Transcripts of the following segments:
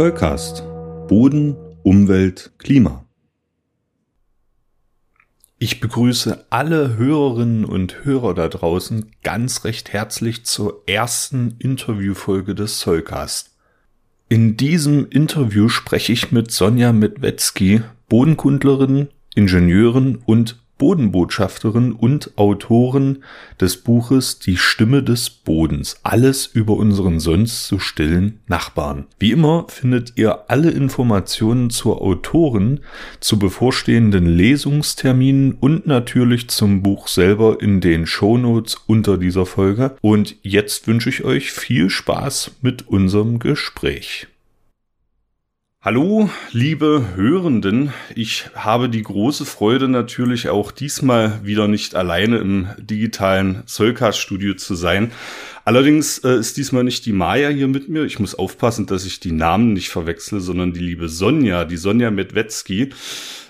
Zollcast. Boden, Umwelt, Klima. Ich begrüße alle Hörerinnen und Hörer da draußen ganz recht herzlich zur ersten Interviewfolge des Zollcast. In diesem Interview spreche ich mit Sonja Medwetzki, Bodenkundlerin, Ingenieurin und Bodenbotschafterin und Autorin des Buches Die Stimme des Bodens. Alles über unseren sonst so stillen Nachbarn. Wie immer findet ihr alle Informationen zur Autorin, zu bevorstehenden Lesungsterminen und natürlich zum Buch selber in den Shownotes unter dieser Folge. Und jetzt wünsche ich euch viel Spaß mit unserem Gespräch. Hallo, liebe Hörenden. Ich habe die große Freude natürlich auch diesmal wieder nicht alleine im digitalen Zollcast-Studio zu sein. Allerdings äh, ist diesmal nicht die Maya hier mit mir. Ich muss aufpassen, dass ich die Namen nicht verwechsel, sondern die liebe Sonja, die Sonja Medwetzki.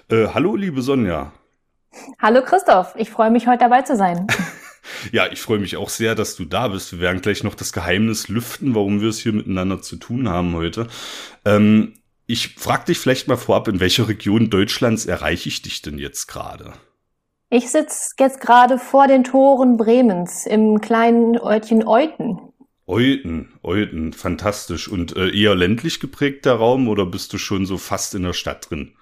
Äh, hallo, liebe Sonja. Hallo Christoph, ich freue mich heute dabei zu sein. Ja, ich freue mich auch sehr, dass du da bist. Wir werden gleich noch das Geheimnis lüften, warum wir es hier miteinander zu tun haben heute. Ähm, ich frage dich vielleicht mal vorab, in welcher Region Deutschlands erreiche ich dich denn jetzt gerade? Ich sitze jetzt gerade vor den Toren Bremens im kleinen Örtchen Euten. Euten, Euten, fantastisch. Und äh, eher ländlich geprägter Raum oder bist du schon so fast in der Stadt drin?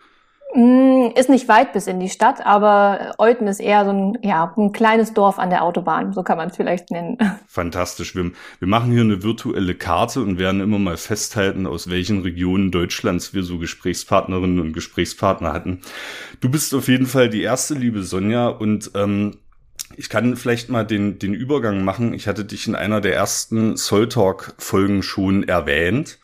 Mm, ist nicht weit bis in die Stadt, aber Euten ist eher so ein, ja, ein kleines Dorf an der Autobahn, so kann man es vielleicht nennen. Fantastisch. Wir, wir machen hier eine virtuelle Karte und werden immer mal festhalten, aus welchen Regionen Deutschlands wir so Gesprächspartnerinnen und Gesprächspartner hatten. Du bist auf jeden Fall die erste, liebe Sonja, und ähm, ich kann vielleicht mal den, den Übergang machen. Ich hatte dich in einer der ersten Soul Talk Folgen schon erwähnt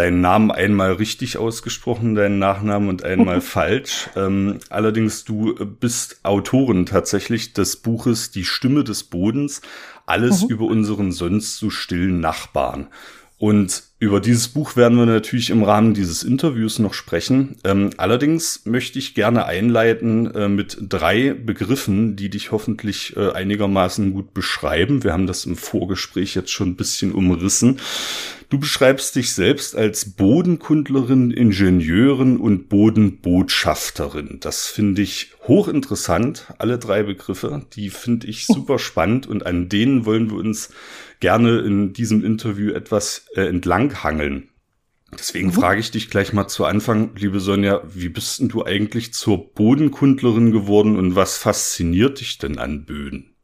deinen Namen einmal richtig ausgesprochen, deinen Nachnamen und einmal falsch. Ähm, allerdings du bist Autorin tatsächlich des Buches Die Stimme des Bodens, alles mhm. über unseren sonst so stillen Nachbarn. Und über dieses Buch werden wir natürlich im Rahmen dieses Interviews noch sprechen. Ähm, allerdings möchte ich gerne einleiten äh, mit drei Begriffen, die dich hoffentlich äh, einigermaßen gut beschreiben. Wir haben das im Vorgespräch jetzt schon ein bisschen umrissen. Du beschreibst dich selbst als Bodenkundlerin, Ingenieurin und Bodenbotschafterin. Das finde ich hochinteressant, alle drei Begriffe. Die finde ich super spannend und an denen wollen wir uns gerne in diesem Interview etwas äh, entlanghangeln. Deswegen mhm. frage ich dich gleich mal zu Anfang, liebe Sonja, wie bist denn du eigentlich zur Bodenkundlerin geworden und was fasziniert dich denn an Böden?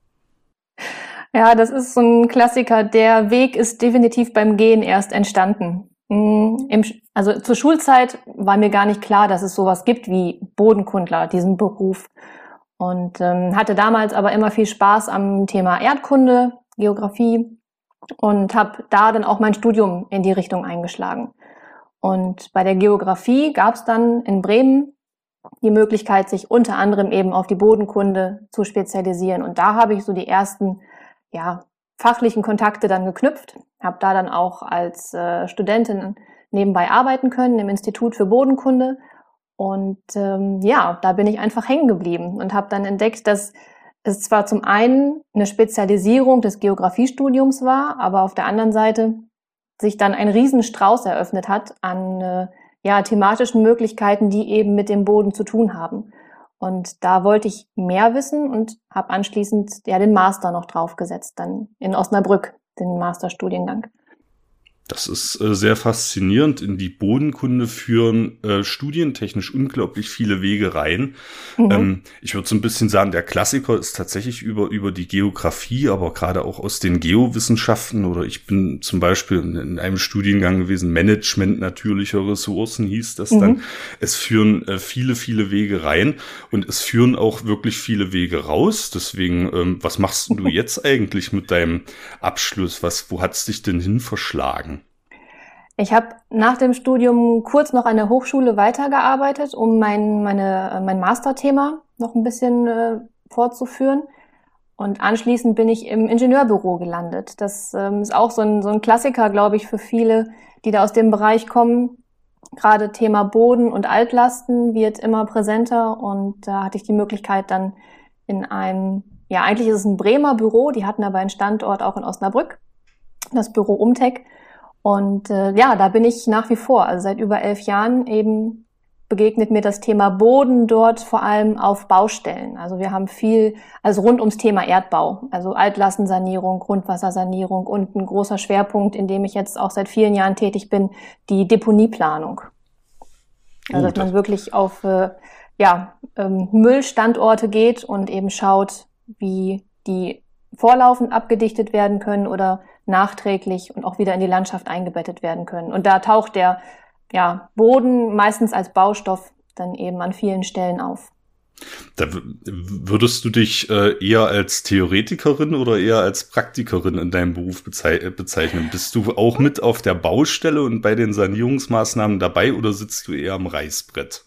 Ja, das ist so ein Klassiker. Der Weg ist definitiv beim Gehen erst entstanden. Mm, also zur Schulzeit war mir gar nicht klar, dass es sowas gibt wie Bodenkundler, diesen Beruf. Und ähm, hatte damals aber immer viel Spaß am Thema Erdkunde, Geografie und habe da dann auch mein Studium in die Richtung eingeschlagen. Und bei der Geografie gab es dann in Bremen die Möglichkeit, sich unter anderem eben auf die Bodenkunde zu spezialisieren. Und da habe ich so die ersten ja, fachlichen Kontakte dann geknüpft, habe da dann auch als äh, Studentin nebenbei arbeiten können im Institut für Bodenkunde. Und ähm, ja, da bin ich einfach hängen geblieben und habe dann entdeckt, dass es zwar zum einen eine Spezialisierung des Geografiestudiums war, aber auf der anderen Seite sich dann ein Riesenstrauß eröffnet hat an äh, ja, thematischen Möglichkeiten, die eben mit dem Boden zu tun haben. Und da wollte ich mehr wissen und habe anschließend ja den Master noch draufgesetzt, dann in Osnabrück, den Masterstudiengang. Das ist äh, sehr faszinierend. In die Bodenkunde führen äh, studientechnisch unglaublich viele Wege rein. Mhm. Ähm, ich würde so ein bisschen sagen, der Klassiker ist tatsächlich über, über die Geografie, aber gerade auch aus den Geowissenschaften oder ich bin zum Beispiel in einem Studiengang gewesen, Management natürlicher Ressourcen hieß das mhm. dann. Es führen äh, viele, viele Wege rein und es führen auch wirklich viele Wege raus. Deswegen, ähm, was machst du jetzt eigentlich mit deinem Abschluss? Was, wo hat's dich denn hin verschlagen? Ich habe nach dem Studium kurz noch an der Hochschule weitergearbeitet, um mein, meine, mein Masterthema noch ein bisschen äh, fortzuführen. Und anschließend bin ich im Ingenieurbüro gelandet. Das ähm, ist auch so ein, so ein Klassiker, glaube ich, für viele, die da aus dem Bereich kommen. Gerade Thema Boden und Altlasten wird immer präsenter und da hatte ich die Möglichkeit dann in einem, ja eigentlich ist es ein Bremer Büro, die hatten aber einen Standort auch in Osnabrück, das Büro Umtech Und äh, ja, da bin ich nach wie vor, also seit über elf Jahren eben begegnet mir das Thema Boden dort vor allem auf Baustellen. Also wir haben viel, also rund ums Thema Erdbau, also Altlassensanierung, Grundwassersanierung und ein großer Schwerpunkt, in dem ich jetzt auch seit vielen Jahren tätig bin, die Deponieplanung. Also dass man wirklich auf äh, ja, ähm, Müllstandorte geht und eben schaut, wie die vorlaufend abgedichtet werden können oder nachträglich und auch wieder in die Landschaft eingebettet werden können. Und da taucht der ja, Boden meistens als Baustoff dann eben an vielen Stellen auf. Da würdest du dich äh, eher als Theoretikerin oder eher als Praktikerin in deinem Beruf bezei bezeichnen? Bist du auch mit auf der Baustelle und bei den Sanierungsmaßnahmen dabei oder sitzt du eher am Reißbrett?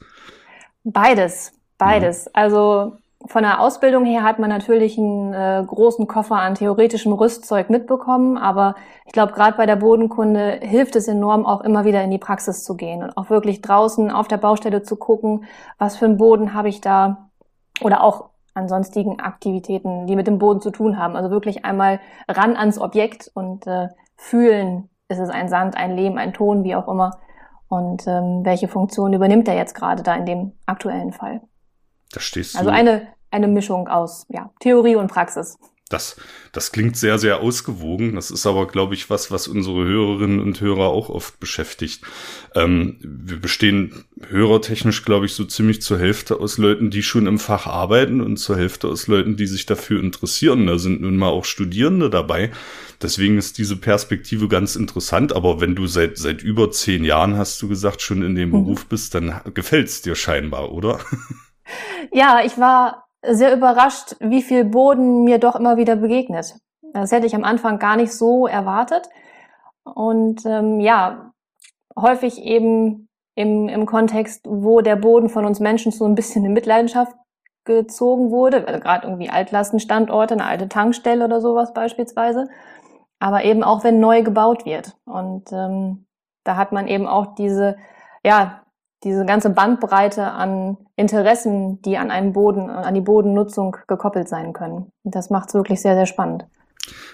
Beides, beides. Mhm. Also von der Ausbildung her hat man natürlich einen äh, großen Koffer an theoretischem Rüstzeug mitbekommen, aber ich glaube, gerade bei der Bodenkunde hilft es enorm, auch immer wieder in die Praxis zu gehen und auch wirklich draußen auf der Baustelle zu gucken, was für einen Boden habe ich da oder auch an sonstigen Aktivitäten, die mit dem Boden zu tun haben. Also wirklich einmal ran ans Objekt und äh, fühlen, ist es ein Sand, ein Lehm, ein Ton, wie auch immer. Und ähm, welche Funktion übernimmt er jetzt gerade da in dem aktuellen Fall? Da stehst also du. Also eine, eine Mischung aus ja, Theorie und Praxis. Das, das klingt sehr, sehr ausgewogen. Das ist aber, glaube ich, was, was unsere Hörerinnen und Hörer auch oft beschäftigt. Ähm, wir bestehen hörertechnisch, glaube ich, so ziemlich zur Hälfte aus Leuten, die schon im Fach arbeiten und zur Hälfte aus Leuten, die sich dafür interessieren. Da sind nun mal auch Studierende dabei. Deswegen ist diese Perspektive ganz interessant. Aber wenn du seit, seit über zehn Jahren, hast du gesagt, schon in dem mhm. Beruf bist, dann gefällt's dir scheinbar, oder? Ja, ich war sehr überrascht, wie viel Boden mir doch immer wieder begegnet. Das hätte ich am Anfang gar nicht so erwartet. Und ähm, ja, häufig eben im, im Kontext, wo der Boden von uns Menschen so ein bisschen in Mitleidenschaft gezogen wurde, also gerade irgendwie Altlastenstandorte, eine alte Tankstelle oder sowas beispielsweise, aber eben auch wenn neu gebaut wird. Und ähm, da hat man eben auch diese, ja, diese ganze Bandbreite an Interessen, die an einen Boden, an die Bodennutzung gekoppelt sein können. Das macht es wirklich sehr, sehr spannend.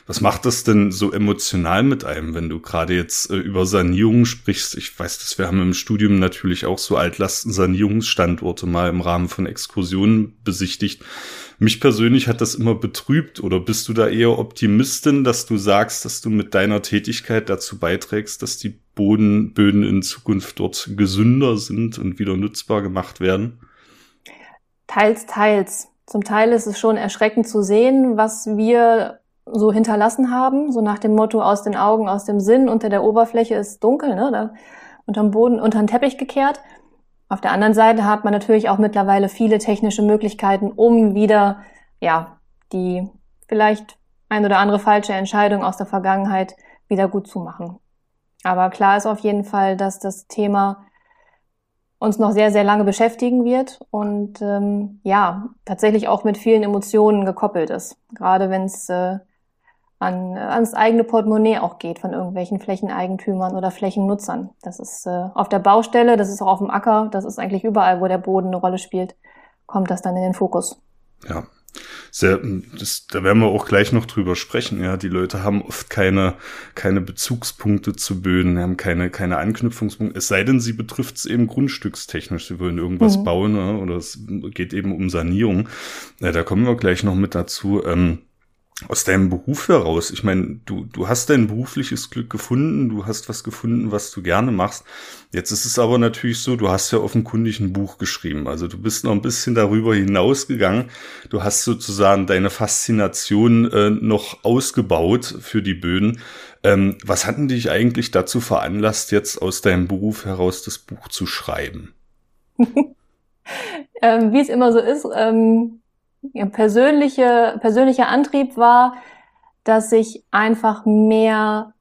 Was macht das denn so emotional mit einem, wenn du gerade jetzt äh, über Sanierung sprichst? Ich weiß, dass wir haben im Studium natürlich auch so Altlastensanierungsstandorte mal im Rahmen von Exkursionen besichtigt. Mich persönlich hat das immer betrübt oder bist du da eher Optimistin, dass du sagst, dass du mit deiner Tätigkeit dazu beiträgst, dass die Bodenböden in Zukunft dort gesünder sind und wieder nutzbar gemacht werden? Teils, teils. Zum Teil ist es schon erschreckend zu sehen, was wir so hinterlassen haben, so nach dem Motto aus den Augen, aus dem Sinn, unter der Oberfläche ist dunkel, ne, da unterm Boden, unter den Teppich gekehrt. Auf der anderen Seite hat man natürlich auch mittlerweile viele technische Möglichkeiten, um wieder, ja, die vielleicht ein oder andere falsche Entscheidung aus der Vergangenheit wieder gut zu machen. Aber klar ist auf jeden Fall, dass das Thema uns noch sehr, sehr lange beschäftigen wird und ähm, ja, tatsächlich auch mit vielen Emotionen gekoppelt ist. Gerade wenn es äh, an, ans eigene Portemonnaie auch geht von irgendwelchen Flächeneigentümern oder Flächennutzern. Das ist äh, auf der Baustelle, das ist auch auf dem Acker, das ist eigentlich überall, wo der Boden eine Rolle spielt, kommt das dann in den Fokus. Ja, sehr, das, da werden wir auch gleich noch drüber sprechen. Ja, die Leute haben oft keine, keine Bezugspunkte zu Böden, haben keine, keine Anknüpfungspunkte. Es sei denn, sie betrifft es eben grundstückstechnisch. Sie wollen irgendwas mhm. bauen ja, oder es geht eben um Sanierung. Ja, da kommen wir gleich noch mit dazu. Ähm, aus deinem Beruf heraus? Ich meine, du, du hast dein berufliches Glück gefunden, du hast was gefunden, was du gerne machst. Jetzt ist es aber natürlich so, du hast ja offenkundig ein Buch geschrieben. Also du bist noch ein bisschen darüber hinausgegangen. Du hast sozusagen deine Faszination äh, noch ausgebaut für die Böden. Ähm, was hat denn dich eigentlich dazu veranlasst, jetzt aus deinem Beruf heraus das Buch zu schreiben? ähm, wie es immer so ist, ähm persönliche, persönlicher Antrieb war, dass ich einfach mehr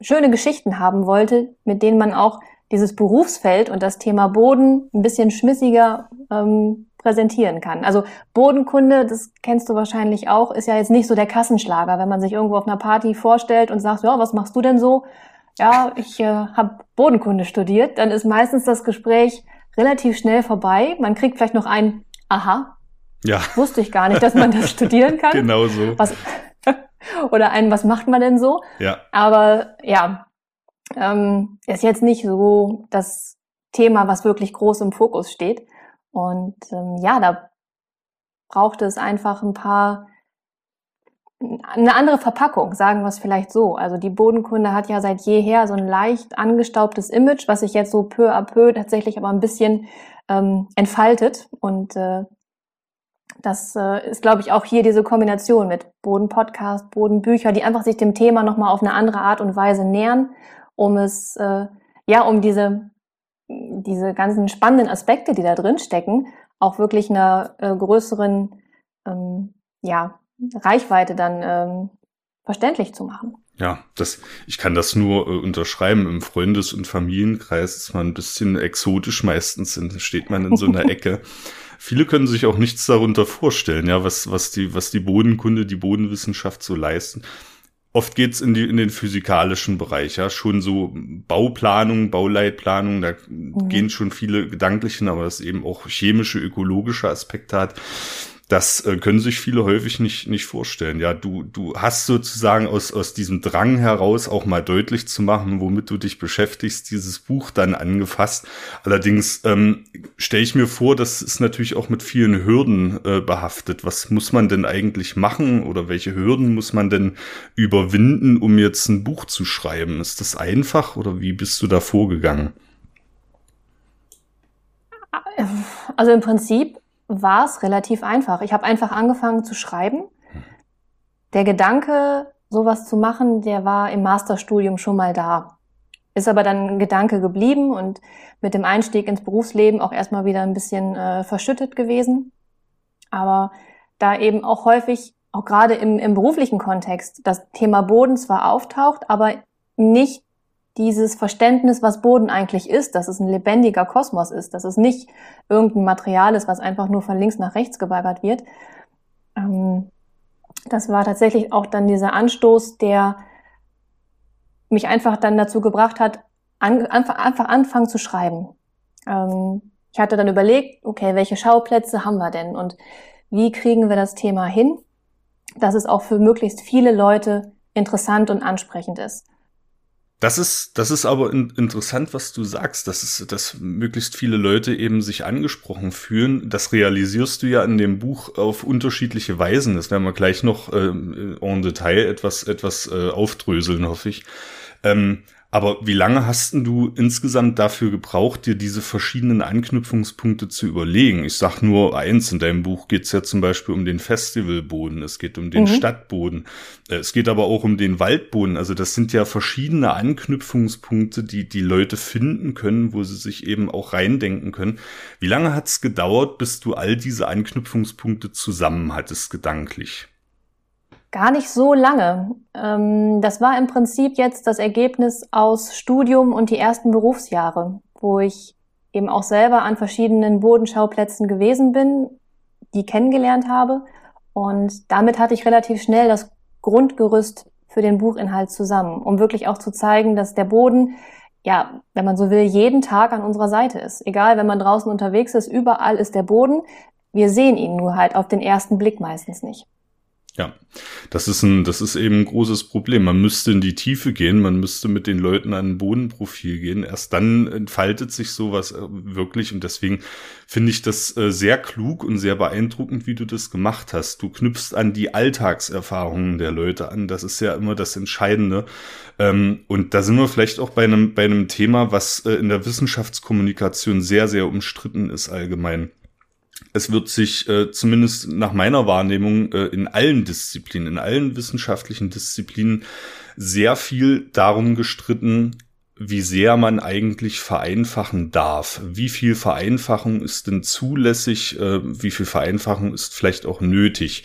schöne Geschichten haben wollte, mit denen man auch dieses Berufsfeld und das Thema Boden ein bisschen schmissiger ähm, präsentieren kann. Also Bodenkunde, das kennst du wahrscheinlich auch, ist ja jetzt nicht so der Kassenschlager, wenn man sich irgendwo auf einer Party vorstellt und sagt, ja, was machst du denn so? Ja, ich äh, habe Bodenkunde studiert, dann ist meistens das Gespräch relativ schnell vorbei. Man kriegt vielleicht noch ein Aha, ja. Wusste ich gar nicht, dass man das studieren kann. Genau so. Was, oder ein, was macht man denn so? Ja. Aber ja, ähm, ist jetzt nicht so das Thema, was wirklich groß im Fokus steht. Und ähm, ja, da braucht es einfach ein paar eine andere Verpackung, sagen wir es vielleicht so. Also die Bodenkunde hat ja seit jeher so ein leicht angestaubtes Image, was sich jetzt so peu à peu tatsächlich aber ein bisschen ähm, entfaltet. Und äh, das äh, ist, glaube ich, auch hier diese Kombination mit Boden-Podcast, Bodenbücher, die einfach sich dem Thema nochmal auf eine andere Art und Weise nähern, um es, äh, ja, um diese, diese ganzen spannenden Aspekte, die da drin stecken, auch wirklich einer äh, größeren, ähm, ja, Reichweite dann ähm, verständlich zu machen. Ja, das, ich kann das nur äh, unterschreiben. Im Freundes- und Familienkreis ist man ein bisschen exotisch meistens, in, steht man in so einer Ecke. Viele können sich auch nichts darunter vorstellen, ja, was, was die, was die Bodenkunde, die Bodenwissenschaft so leisten. Oft geht's in, die, in den physikalischen Bereich, ja, schon so Bauplanung, Bauleitplanung, da mhm. gehen schon viele gedanklich hin, aber das eben auch chemische, ökologische Aspekte hat. Das äh, können sich viele häufig nicht, nicht vorstellen. Ja, du, du hast sozusagen aus, aus diesem Drang heraus auch mal deutlich zu machen, womit du dich beschäftigst, dieses Buch dann angefasst. Allerdings ähm, stelle ich mir vor, das ist natürlich auch mit vielen Hürden äh, behaftet. Was muss man denn eigentlich machen oder welche Hürden muss man denn überwinden, um jetzt ein Buch zu schreiben? Ist das einfach oder wie bist du da vorgegangen? Also im Prinzip war es relativ einfach. Ich habe einfach angefangen zu schreiben. Der Gedanke, sowas zu machen, der war im Masterstudium schon mal da. Ist aber dann ein Gedanke geblieben und mit dem Einstieg ins Berufsleben auch erstmal wieder ein bisschen äh, verschüttet gewesen. Aber da eben auch häufig, auch gerade im, im beruflichen Kontext, das Thema Boden zwar auftaucht, aber nicht dieses Verständnis, was Boden eigentlich ist, dass es ein lebendiger Kosmos ist, dass es nicht irgendein Material ist, was einfach nur von links nach rechts gebaggert wird. Ähm, das war tatsächlich auch dann dieser Anstoß, der mich einfach dann dazu gebracht hat, einfach, einfach anfangen zu schreiben. Ähm, ich hatte dann überlegt, okay, welche Schauplätze haben wir denn und wie kriegen wir das Thema hin, dass es auch für möglichst viele Leute interessant und ansprechend ist. Das ist, das ist aber in, interessant, was du sagst, dass es, dass möglichst viele Leute eben sich angesprochen fühlen. Das realisierst du ja in dem Buch auf unterschiedliche Weisen. Das werden wir gleich noch äh, en Detail etwas, etwas äh, aufdröseln, hoffe ich. Ähm, aber wie lange hast denn du insgesamt dafür gebraucht, dir diese verschiedenen Anknüpfungspunkte zu überlegen? Ich sag nur eins, in deinem Buch geht's ja zum Beispiel um den Festivalboden, es geht um den mhm. Stadtboden, äh, es geht aber auch um den Waldboden. Also das sind ja verschiedene Anknüpfungspunkte, die die Leute finden können, wo sie sich eben auch reindenken können. Wie lange hat's gedauert, bis du all diese Anknüpfungspunkte zusammen hattest, gedanklich? Gar nicht so lange. Ähm, das war im Prinzip jetzt das Ergebnis aus Studium und die ersten Berufsjahre, wo ich eben auch selber an verschiedenen Bodenschauplätzen gewesen bin, die kennengelernt habe. Und damit hatte ich relativ schnell das Grundgerüst für den Buchinhalt zusammen, um wirklich auch zu zeigen, dass der Boden, ja, wenn man so will, jeden Tag an unserer Seite ist. Egal, wenn man draußen unterwegs ist, überall ist der Boden. Wir sehen ihn nur halt auf den ersten Blick meistens nicht. Ja, das ist ein, das ist eben ein großes Problem. Man müsste in die Tiefe gehen, man müsste mit den Leuten an ein Bodenprofil gehen. Erst dann entfaltet sich sowas äh, wirklich und deswegen finde ich das äh, sehr klug und sehr beeindruckend, wie du das gemacht hast. Du knüpfst an die Alltagserfahrungen der Leute an. Das ist ja immer das Entscheidende. Ähm, und da sind wir vielleicht auch bei einem, bei einem Thema, was äh, in der Wissenschaftskommunikation sehr, sehr umstritten ist allgemein es wird sich äh, zumindest nach meiner Wahrnehmung äh, in allen Disziplinen, in allen wissenschaftlichen Disziplinen sehr viel darum gestritten, wie sehr man eigentlich vereinfachen darf. Wie viel Vereinfachung ist denn zulässig? Äh, wie viel Vereinfachung ist vielleicht auch nötig?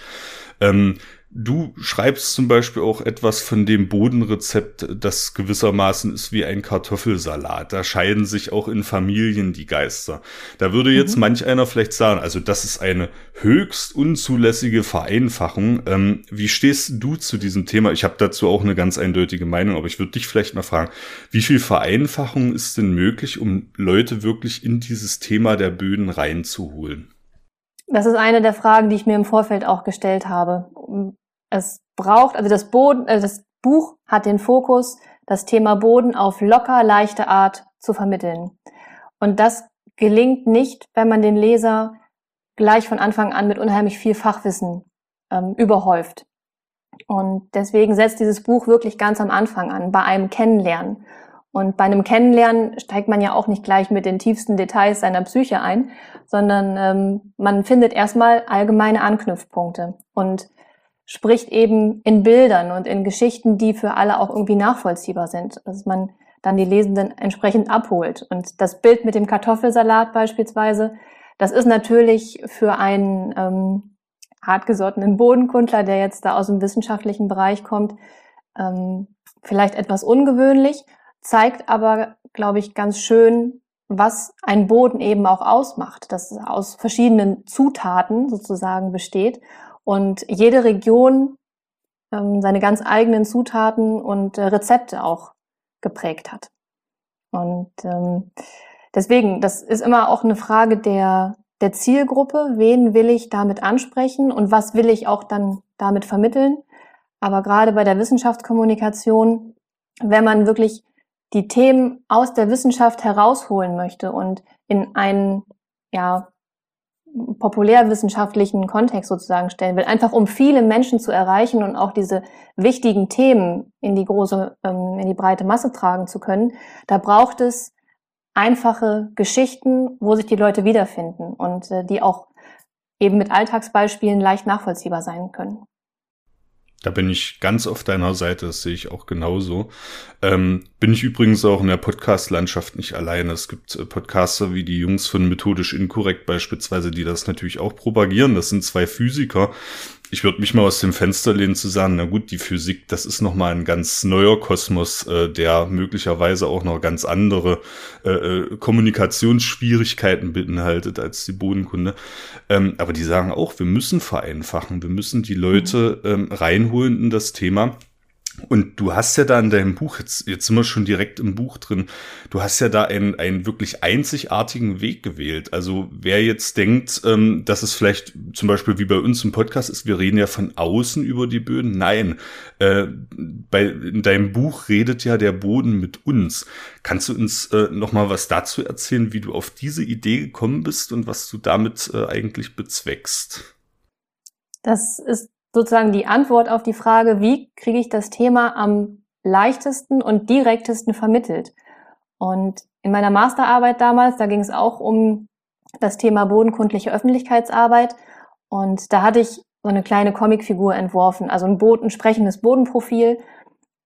Ähm, Du schreibst zum Beispiel auch etwas von dem Bodenrezept, das gewissermaßen ist wie ein Kartoffelsalat. Da scheiden sich auch in Familien die Geister. Da würde jetzt mhm. manch einer vielleicht sagen, also das ist eine höchst unzulässige Vereinfachung. Ähm, wie stehst du zu diesem Thema? Ich habe dazu auch eine ganz eindeutige Meinung, aber ich würde dich vielleicht mal fragen, wie viel Vereinfachung ist denn möglich, um Leute wirklich in dieses Thema der Böden reinzuholen? Das ist eine der Fragen, die ich mir im Vorfeld auch gestellt habe es braucht, also das Boden, also das Buch hat den Fokus, das Thema Boden auf locker, leichte Art zu vermitteln. Und das gelingt nicht, wenn man den Leser gleich von Anfang an mit unheimlich viel Fachwissen ähm, überhäuft. Und deswegen setzt dieses Buch wirklich ganz am Anfang an, bei einem Kennenlernen. Und bei einem Kennenlernen steigt man ja auch nicht gleich mit den tiefsten Details seiner Psyche ein, sondern ähm, man findet erstmal allgemeine Anknüpfpunkte und spricht eben in Bildern und in Geschichten, die für alle auch irgendwie nachvollziehbar sind, dass man dann die Lesenden entsprechend abholt. Und das Bild mit dem Kartoffelsalat beispielsweise, das ist natürlich für einen ähm, hartgesottenen Bodenkundler, der jetzt da aus dem wissenschaftlichen Bereich kommt, ähm, vielleicht etwas ungewöhnlich, zeigt aber, glaube ich, ganz schön, was ein Boden eben auch ausmacht, dass es aus verschiedenen Zutaten sozusagen besteht und jede Region ähm, seine ganz eigenen Zutaten und äh, Rezepte auch geprägt hat. Und ähm, deswegen, das ist immer auch eine Frage der, der Zielgruppe, wen will ich damit ansprechen und was will ich auch dann damit vermitteln. Aber gerade bei der Wissenschaftskommunikation, wenn man wirklich die Themen aus der Wissenschaft herausholen möchte und in einen ja, populärwissenschaftlichen Kontext sozusagen stellen will, einfach um viele Menschen zu erreichen und auch diese wichtigen Themen in die große, ähm, in die breite Masse tragen zu können, da braucht es einfache Geschichten, wo sich die Leute wiederfinden und äh, die auch eben mit Alltagsbeispielen leicht nachvollziehbar sein können. Da bin ich ganz auf deiner Seite, das sehe ich auch genauso. Ähm, bin ich übrigens auch in der Podcast-Landschaft nicht alleine. Es gibt äh, Podcaster wie die Jungs von Methodisch Inkorrekt beispielsweise, die das natürlich auch propagieren. Das sind zwei Physiker, ich würde mich mal aus dem Fenster lehnen zu sagen, na gut, die Physik, das ist nochmal ein ganz neuer Kosmos, äh, der möglicherweise auch noch ganz andere äh, äh, Kommunikationsschwierigkeiten beinhaltet als die Bodenkunde. Ähm, aber die sagen auch, wir müssen vereinfachen, wir müssen die Leute ähm, reinholen in das Thema. Und du hast ja da in deinem Buch, jetzt, jetzt sind wir schon direkt im Buch drin, du hast ja da einen, einen wirklich einzigartigen Weg gewählt. Also wer jetzt denkt, ähm, dass es vielleicht zum Beispiel wie bei uns im Podcast ist, wir reden ja von außen über die Böden. Nein, äh, bei, in deinem Buch redet ja der Boden mit uns. Kannst du uns äh, noch mal was dazu erzählen, wie du auf diese Idee gekommen bist und was du damit äh, eigentlich bezweckst? Das ist sozusagen die Antwort auf die Frage, wie kriege ich das Thema am leichtesten und direktesten vermittelt. Und in meiner Masterarbeit damals, da ging es auch um das Thema bodenkundliche Öffentlichkeitsarbeit. Und da hatte ich so eine kleine Comicfigur entworfen, also ein, Boden, ein sprechendes Bodenprofil.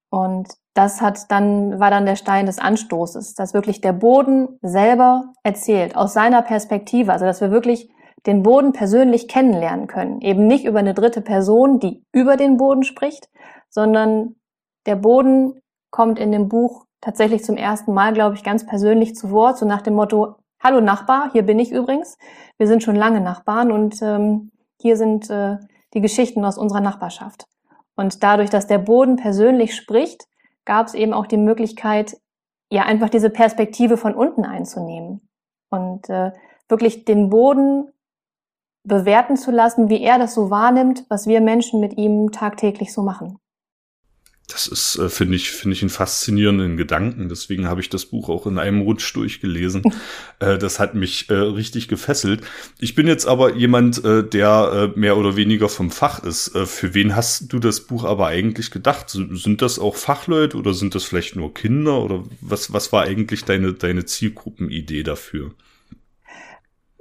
Und das hat dann, war dann der Stein des Anstoßes, dass wirklich der Boden selber erzählt, aus seiner Perspektive. Also, dass wir wirklich den Boden persönlich kennenlernen können. Eben nicht über eine dritte Person, die über den Boden spricht, sondern der Boden kommt in dem Buch tatsächlich zum ersten Mal, glaube ich, ganz persönlich zu Wort, so nach dem Motto, Hallo Nachbar, hier bin ich übrigens. Wir sind schon lange Nachbarn und ähm, hier sind äh, die Geschichten aus unserer Nachbarschaft. Und dadurch, dass der Boden persönlich spricht, gab es eben auch die Möglichkeit, ja einfach diese Perspektive von unten einzunehmen und äh, wirklich den Boden bewerten zu lassen, wie er das so wahrnimmt, was wir Menschen mit ihm tagtäglich so machen. Das ist, äh, finde ich, finde ich einen faszinierenden Gedanken. Deswegen habe ich das Buch auch in einem Rutsch durchgelesen. äh, das hat mich äh, richtig gefesselt. Ich bin jetzt aber jemand, äh, der äh, mehr oder weniger vom Fach ist. Äh, für wen hast du das Buch aber eigentlich gedacht? Sind das auch Fachleute oder sind das vielleicht nur Kinder? Oder was, was war eigentlich deine, deine Zielgruppenidee dafür?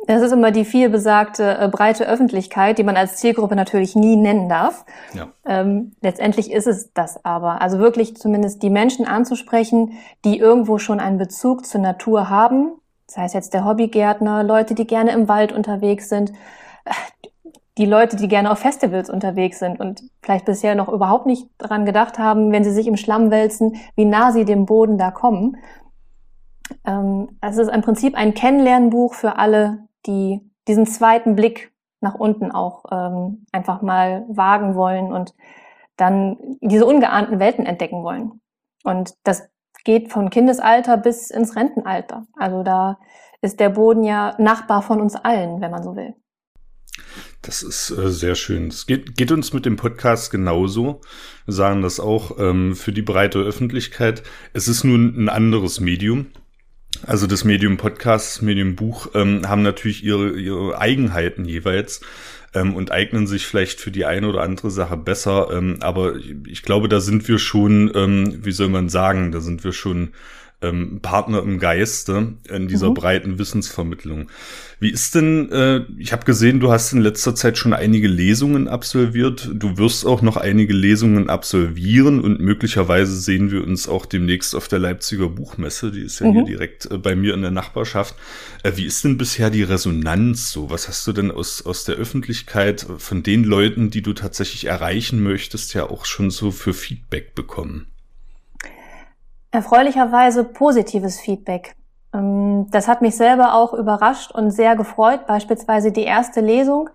Das ist immer die viel besagte äh, breite Öffentlichkeit, die man als Zielgruppe natürlich nie nennen darf. Ja. Ähm, letztendlich ist es das aber. Also wirklich zumindest die Menschen anzusprechen, die irgendwo schon einen Bezug zur Natur haben. Das heißt jetzt der Hobbygärtner, Leute, die gerne im Wald unterwegs sind, die Leute, die gerne auf Festivals unterwegs sind und vielleicht bisher noch überhaupt nicht daran gedacht haben, wenn sie sich im Schlamm wälzen, wie nah sie dem Boden da kommen. Ähm, es ist im Prinzip ein Kennenlernbuch für alle, die diesen zweiten Blick nach unten auch ähm, einfach mal wagen wollen und dann diese ungeahnten Welten entdecken wollen. Und das geht von Kindesalter bis ins Rentenalter. Also da ist der Boden ja Nachbar von uns allen, wenn man so will. Das ist äh, sehr schön. Es geht, geht uns mit dem Podcast genauso. Wir sagen das auch ähm, für die breite Öffentlichkeit. Es ist nun ein anderes Medium. Also das Medium Podcast, Medium Buch ähm, haben natürlich ihre, ihre Eigenheiten jeweils ähm, und eignen sich vielleicht für die eine oder andere Sache besser. Ähm, aber ich, ich glaube, da sind wir schon, ähm, wie soll man sagen, da sind wir schon ähm, Partner im Geiste in dieser mhm. breiten Wissensvermittlung. Wie ist denn, äh, ich habe gesehen, du hast in letzter Zeit schon einige Lesungen absolviert. Du wirst auch noch einige Lesungen absolvieren und möglicherweise sehen wir uns auch demnächst auf der Leipziger Buchmesse. Die ist ja mhm. hier direkt äh, bei mir in der Nachbarschaft. Äh, wie ist denn bisher die Resonanz so? Was hast du denn aus, aus der Öffentlichkeit von den Leuten, die du tatsächlich erreichen möchtest, ja auch schon so für Feedback bekommen? Erfreulicherweise positives Feedback. Ähm, das hat mich selber auch überrascht und sehr gefreut. Beispielsweise die erste Lesung,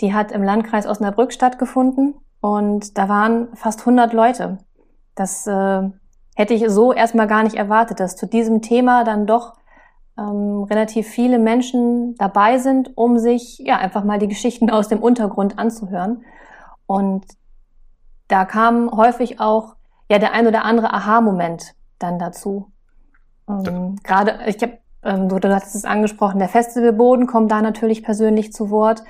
die hat im Landkreis Osnabrück stattgefunden und da waren fast 100 Leute. Das äh, hätte ich so erstmal gar nicht erwartet, dass zu diesem Thema dann doch ähm, relativ viele Menschen dabei sind, um sich ja einfach mal die Geschichten aus dem Untergrund anzuhören. Und da kam häufig auch ja der ein oder andere Aha-Moment dann dazu. Ähm, Gerade, ich habe, ähm, du, du hast es angesprochen, der Festivalboden kommt da natürlich persönlich zu Wort.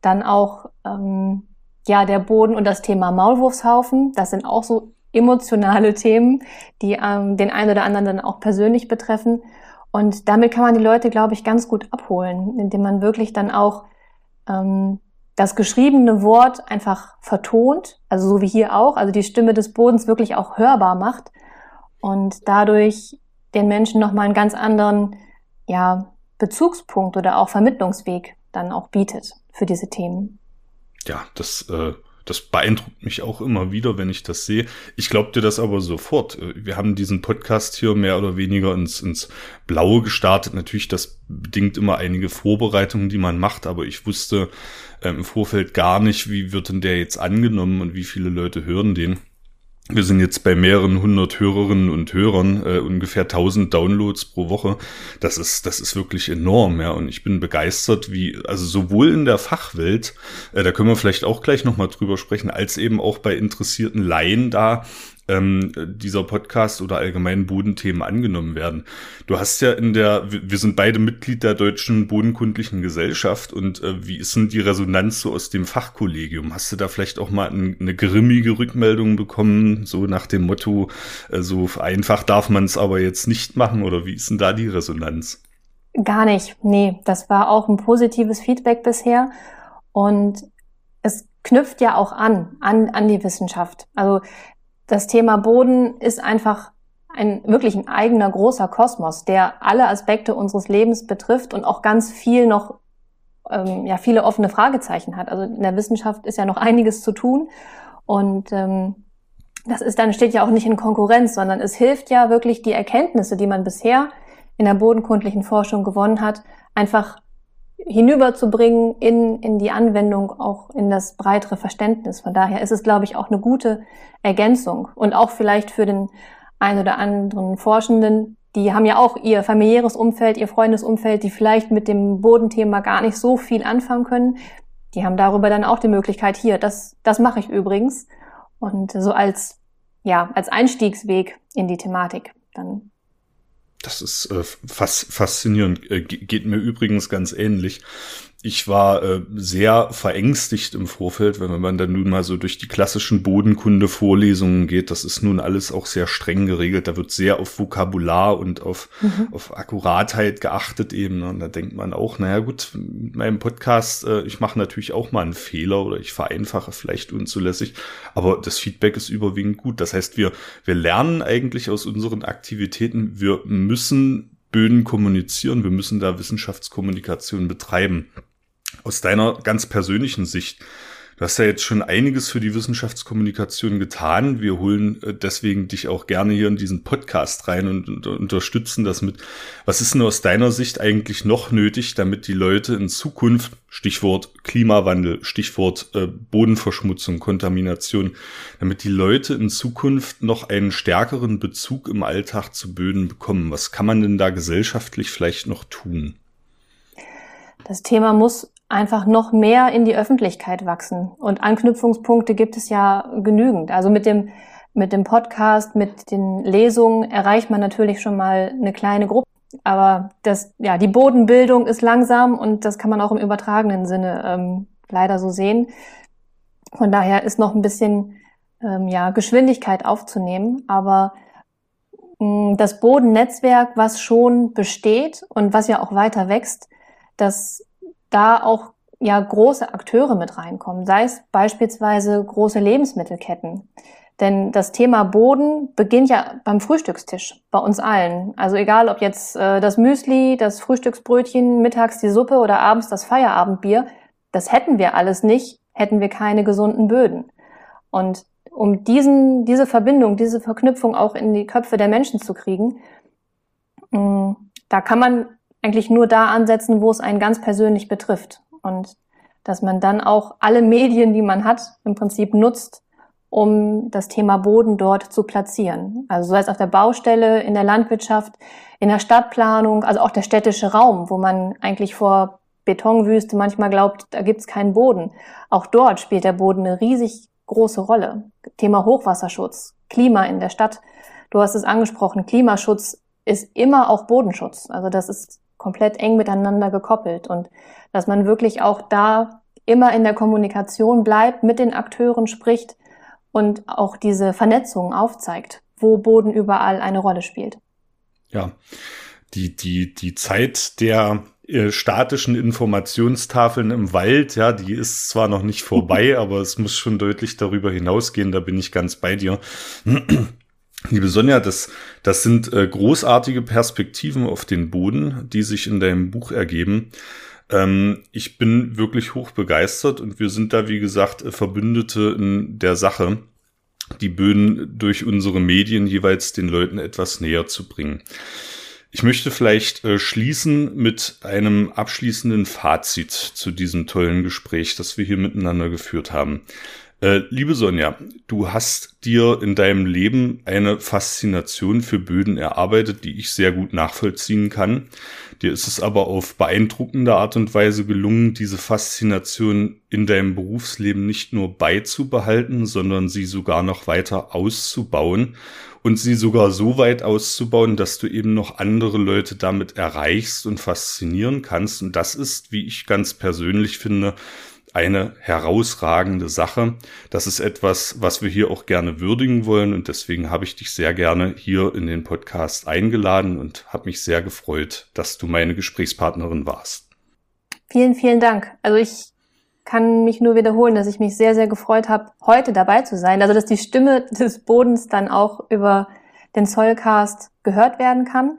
Dann auch ähm, ja der Boden und das Thema Maulwurfshaufen. Das sind auch so emotionale Themen, die ähm, den einen oder anderen dann auch persönlich betreffen. Und damit kann man die Leute, glaube ich, ganz gut abholen, indem man wirklich dann auch ähm, das geschriebene Wort einfach vertont, also so wie hier auch, also die Stimme des Bodens wirklich auch hörbar macht und dadurch den Menschen nochmal einen ganz anderen ja, Bezugspunkt oder auch Vermittlungsweg dann auch bietet für diese Themen. Ja, das, äh, das beeindruckt mich auch immer wieder, wenn ich das sehe. Ich glaube dir das aber sofort. Wir haben diesen Podcast hier mehr oder weniger ins, ins Blaue gestartet. Natürlich, das bedingt immer einige Vorbereitungen, die man macht, aber ich wusste äh, im Vorfeld gar nicht, wie wird denn der jetzt angenommen und wie viele Leute hören den. Wir sind jetzt bei mehreren hundert Hörerinnen und Hörern, äh, ungefähr tausend Downloads pro Woche. Das ist, das ist wirklich enorm, ja. Und ich bin begeistert, wie, also sowohl in der Fachwelt, äh, da können wir vielleicht auch gleich nochmal drüber sprechen, als eben auch bei interessierten Laien da, ähm, dieser Podcast oder allgemeinen Bodenthemen angenommen werden. Du hast ja in der, wir sind beide Mitglied der Deutschen Bodenkundlichen Gesellschaft und äh, wie ist denn die Resonanz so aus dem Fachkollegium? Hast du da vielleicht auch mal ein, eine grimmige Rückmeldung bekommen, so nach dem Motto, äh, so einfach darf man es aber jetzt nicht machen oder wie ist denn da die Resonanz? Gar nicht, nee, das war auch ein positives Feedback bisher und es knüpft ja auch an, an, an die Wissenschaft. Also das Thema Boden ist einfach ein wirklich ein eigener großer Kosmos, der alle Aspekte unseres Lebens betrifft und auch ganz viel noch ähm, ja viele offene Fragezeichen hat. Also in der Wissenschaft ist ja noch einiges zu tun und ähm, das ist dann steht ja auch nicht in Konkurrenz, sondern es hilft ja wirklich die Erkenntnisse, die man bisher in der bodenkundlichen Forschung gewonnen hat, einfach hinüberzubringen in, in die Anwendung, auch in das breitere Verständnis. Von daher ist es, glaube ich, auch eine gute Ergänzung und auch vielleicht für den ein oder anderen Forschenden, die haben ja auch ihr familiäres Umfeld, ihr Freundesumfeld, die vielleicht mit dem Bodenthema gar nicht so viel anfangen können. Die haben darüber dann auch die Möglichkeit, hier, das, das mache ich übrigens. Und so als, ja, als Einstiegsweg in die Thematik dann das ist äh, fas faszinierend. Äh, geht mir übrigens ganz ähnlich ich war äh, sehr verängstigt im Vorfeld, wenn man dann nun mal so durch die klassischen Bodenkunde-Vorlesungen geht. Das ist nun alles auch sehr streng geregelt. Da wird sehr auf Vokabular und auf, mhm. auf Akkuratheit geachtet eben. Ne? Und da denkt man auch, naja gut, mit meinem Podcast, äh, ich mache natürlich auch mal einen Fehler oder ich vereinfache vielleicht unzulässig. Aber das Feedback ist überwiegend gut. Das heißt, wir, wir lernen eigentlich aus unseren Aktivitäten, wir müssen Böden kommunizieren, wir müssen da Wissenschaftskommunikation betreiben. Aus deiner ganz persönlichen Sicht, du hast ja jetzt schon einiges für die Wissenschaftskommunikation getan. Wir holen äh, deswegen dich auch gerne hier in diesen Podcast rein und, und unterstützen das mit. Was ist denn aus deiner Sicht eigentlich noch nötig, damit die Leute in Zukunft, Stichwort Klimawandel, Stichwort äh, Bodenverschmutzung, Kontamination, damit die Leute in Zukunft noch einen stärkeren Bezug im Alltag zu Böden bekommen? Was kann man denn da gesellschaftlich vielleicht noch tun? Das Thema muss einfach noch mehr in die Öffentlichkeit wachsen. Und Anknüpfungspunkte gibt es ja genügend. Also mit dem, mit dem Podcast, mit den Lesungen erreicht man natürlich schon mal eine kleine Gruppe. Aber das, ja, die Bodenbildung ist langsam und das kann man auch im übertragenen Sinne ähm, leider so sehen. Von daher ist noch ein bisschen ähm, ja, Geschwindigkeit aufzunehmen. Aber mh, das Bodennetzwerk, was schon besteht und was ja auch weiter wächst, dass da auch ja große Akteure mit reinkommen, sei es beispielsweise große Lebensmittelketten. Denn das Thema Boden beginnt ja beim Frühstückstisch, bei uns allen. Also egal, ob jetzt äh, das Müsli, das Frühstücksbrötchen, mittags die Suppe oder abends das Feierabendbier, das hätten wir alles nicht, hätten wir keine gesunden Böden. Und um diesen, diese Verbindung, diese Verknüpfung auch in die Köpfe der Menschen zu kriegen, mh, mm, da kann man eigentlich nur da ansetzen, wo es einen ganz persönlich betrifft. Und dass man dann auch alle Medien, die man hat, im Prinzip nutzt, um das Thema Boden dort zu platzieren. Also sei es auf der Baustelle, in der Landwirtschaft, in der Stadtplanung, also auch der städtische Raum, wo man eigentlich vor Betonwüste manchmal glaubt, da gibt's keinen Boden. Auch dort spielt der Boden eine riesig große Rolle. Thema Hochwasserschutz, Klima in der Stadt. Du hast es angesprochen, Klimaschutz ist immer auch Bodenschutz. Also das ist komplett eng miteinander gekoppelt und dass man wirklich auch da immer in der Kommunikation bleibt, mit den Akteuren spricht und auch diese Vernetzung aufzeigt, wo Boden überall eine Rolle spielt. Ja, die, die, die Zeit der äh, statischen Informationstafeln im Wald, ja, die ist zwar noch nicht vorbei, aber es muss schon deutlich darüber hinausgehen, da bin ich ganz bei dir. Liebe Sonja, das, das sind äh, großartige Perspektiven auf den Boden, die sich in deinem Buch ergeben. Ähm, ich bin wirklich hoch begeistert und wir sind da, wie gesagt, äh, Verbündete in der Sache, die Böden durch unsere Medien jeweils den Leuten etwas näher zu bringen. Ich möchte vielleicht äh, schließen mit einem abschließenden Fazit zu diesem tollen Gespräch, das wir hier miteinander geführt haben. Äh, liebe Sonja, du hast dir in deinem Leben eine Faszination für Böden erarbeitet, die ich sehr gut nachvollziehen kann. Dir ist es aber auf beeindruckende Art und Weise gelungen, diese Faszination in deinem Berufsleben nicht nur beizubehalten, sondern sie sogar noch weiter auszubauen und sie sogar so weit auszubauen, dass du eben noch andere Leute damit erreichst und faszinieren kannst. Und das ist, wie ich ganz persönlich finde, eine herausragende Sache. Das ist etwas, was wir hier auch gerne würdigen wollen und deswegen habe ich dich sehr gerne hier in den Podcast eingeladen und habe mich sehr gefreut, dass du meine Gesprächspartnerin warst. Vielen, vielen Dank. Also ich kann mich nur wiederholen, dass ich mich sehr, sehr gefreut habe, heute dabei zu sein. Also dass die Stimme des Bodens dann auch über den Zollcast gehört werden kann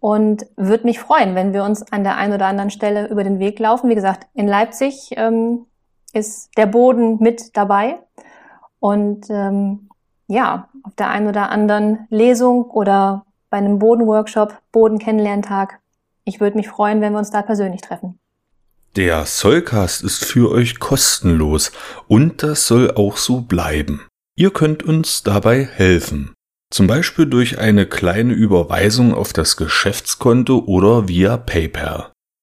und würde mich freuen, wenn wir uns an der einen oder anderen Stelle über den Weg laufen. Wie gesagt, in Leipzig ähm, ist der Boden mit dabei. Und ähm, ja, auf der einen oder anderen Lesung oder bei einem Bodenworkshop, Boden-Kennenlerntag. Ich würde mich freuen, wenn wir uns da persönlich treffen. Der Sollcast ist für euch kostenlos und das soll auch so bleiben. Ihr könnt uns dabei helfen. Zum Beispiel durch eine kleine Überweisung auf das Geschäftskonto oder via PayPal.